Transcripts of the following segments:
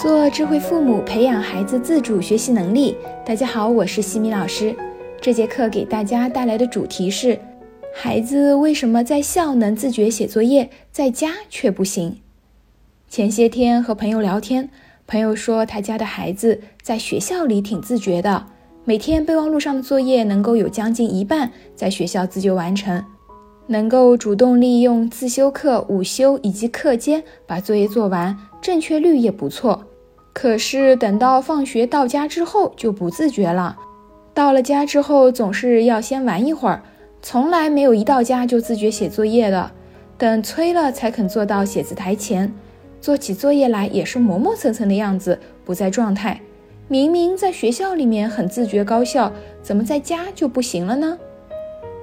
做智慧父母，培养孩子自主学习能力。大家好，我是西米老师。这节课给大家带来的主题是：孩子为什么在校能自觉写作业，在家却不行？前些天和朋友聊天，朋友说他家的孩子在学校里挺自觉的，每天备忘录上的作业能够有将近一半在学校自觉完成，能够主动利用自修课、午休以及课间把作业做完，正确率也不错。可是等到放学到家之后就不自觉了，到了家之后总是要先玩一会儿，从来没有一到家就自觉写作业的，等催了才肯坐到写字台前，做起作业来也是磨磨蹭蹭的样子，不在状态。明明在学校里面很自觉高效，怎么在家就不行了呢？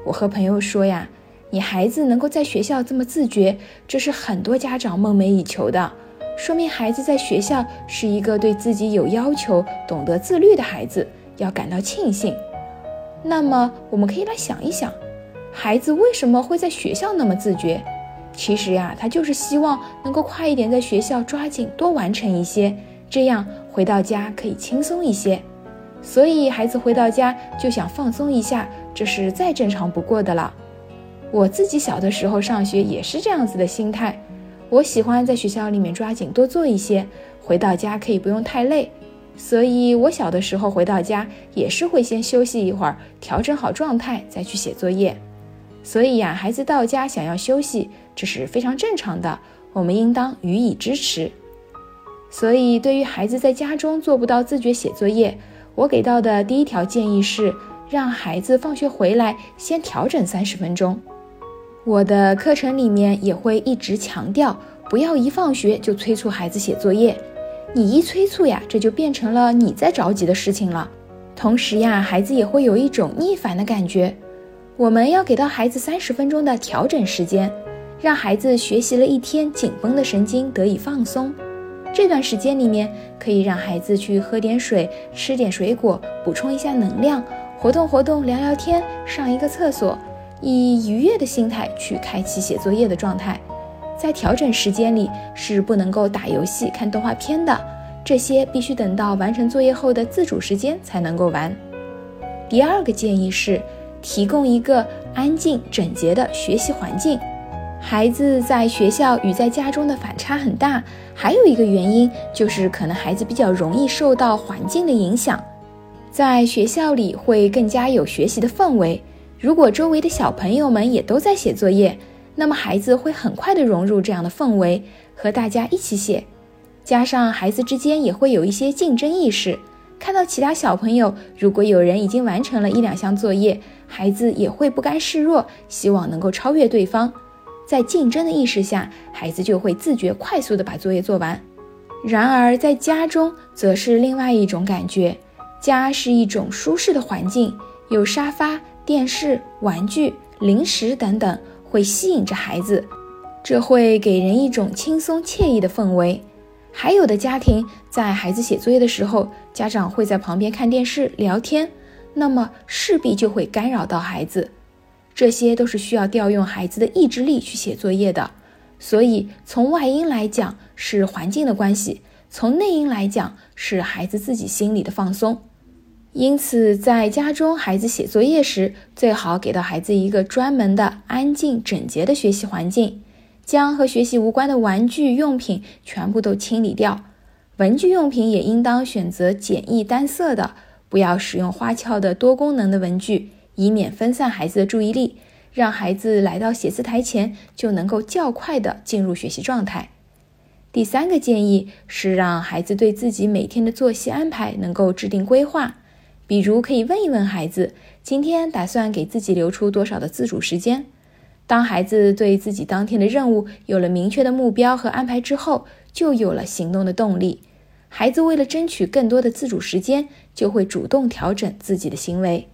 我和朋友说呀，你孩子能够在学校这么自觉，这是很多家长梦寐以求的。说明孩子在学校是一个对自己有要求、懂得自律的孩子，要感到庆幸。那么，我们可以来想一想，孩子为什么会在学校那么自觉？其实呀，他就是希望能够快一点在学校抓紧多完成一些，这样回到家可以轻松一些。所以，孩子回到家就想放松一下，这是再正常不过的了。我自己小的时候上学也是这样子的心态。我喜欢在学校里面抓紧多做一些，回到家可以不用太累，所以我小的时候回到家也是会先休息一会儿，调整好状态再去写作业。所以呀，孩子到家想要休息，这是非常正常的，我们应当予以支持。所以，对于孩子在家中做不到自觉写作业，我给到的第一条建议是，让孩子放学回来先调整三十分钟。我的课程里面也会一直强调，不要一放学就催促孩子写作业。你一催促呀，这就变成了你在着急的事情了。同时呀，孩子也会有一种逆反的感觉。我们要给到孩子三十分钟的调整时间，让孩子学习了一天紧绷的神经得以放松。这段时间里面，可以让孩子去喝点水，吃点水果，补充一下能量，活动活动，聊聊天，上一个厕所。以愉悦的心态去开启写作业的状态，在调整时间里是不能够打游戏、看动画片的，这些必须等到完成作业后的自主时间才能够玩。第二个建议是提供一个安静整洁的学习环境。孩子在学校与在家中的反差很大，还有一个原因就是可能孩子比较容易受到环境的影响，在学校里会更加有学习的氛围。如果周围的小朋友们也都在写作业，那么孩子会很快的融入这样的氛围，和大家一起写。加上孩子之间也会有一些竞争意识，看到其他小朋友，如果有人已经完成了一两项作业，孩子也会不甘示弱，希望能够超越对方。在竞争的意识下，孩子就会自觉快速的把作业做完。然而在家中则是另外一种感觉，家是一种舒适的环境，有沙发。电视、玩具、零食等等会吸引着孩子，这会给人一种轻松惬意的氛围。还有的家庭在孩子写作业的时候，家长会在旁边看电视聊天，那么势必就会干扰到孩子。这些都是需要调用孩子的意志力去写作业的。所以从外因来讲是环境的关系，从内因来讲是孩子自己心里的放松。因此，在家中孩子写作业时，最好给到孩子一个专门的、安静、整洁的学习环境，将和学习无关的玩具用品全部都清理掉。文具用品也应当选择简易单色的，不要使用花俏的多功能的文具，以免分散孩子的注意力，让孩子来到写字台前就能够较快的进入学习状态。第三个建议是让孩子对自己每天的作息安排能够制定规划。比如可以问一问孩子，今天打算给自己留出多少的自主时间？当孩子对自己当天的任务有了明确的目标和安排之后，就有了行动的动力。孩子为了争取更多的自主时间，就会主动调整自己的行为。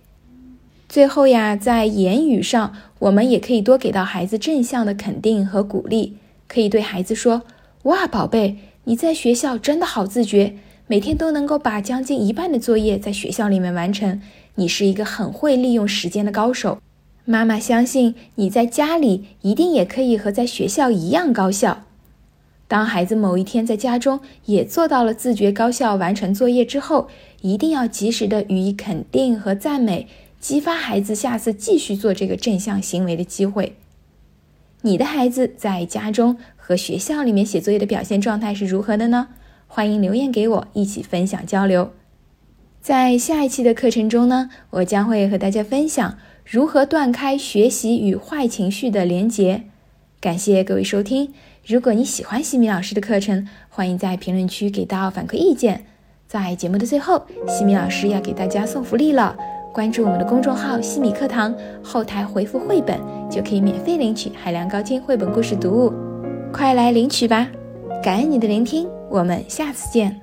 最后呀，在言语上，我们也可以多给到孩子正向的肯定和鼓励，可以对孩子说：“哇，宝贝，你在学校真的好自觉。”每天都能够把将近一半的作业在学校里面完成，你是一个很会利用时间的高手。妈妈相信你在家里一定也可以和在学校一样高效。当孩子某一天在家中也做到了自觉高效完成作业之后，一定要及时的予以肯定和赞美，激发孩子下次继续做这个正向行为的机会。你的孩子在家中和学校里面写作业的表现状态是如何的呢？欢迎留言给我，一起分享交流。在下一期的课程中呢，我将会和大家分享如何断开学习与坏情绪的连结。感谢各位收听。如果你喜欢西米老师的课程，欢迎在评论区给到反馈意见。在节目的最后，西米老师要给大家送福利了。关注我们的公众号“西米课堂”，后台回复“绘本”就可以免费领取海量高清绘本故事读物，快来领取吧！感恩你的聆听，我们下次见。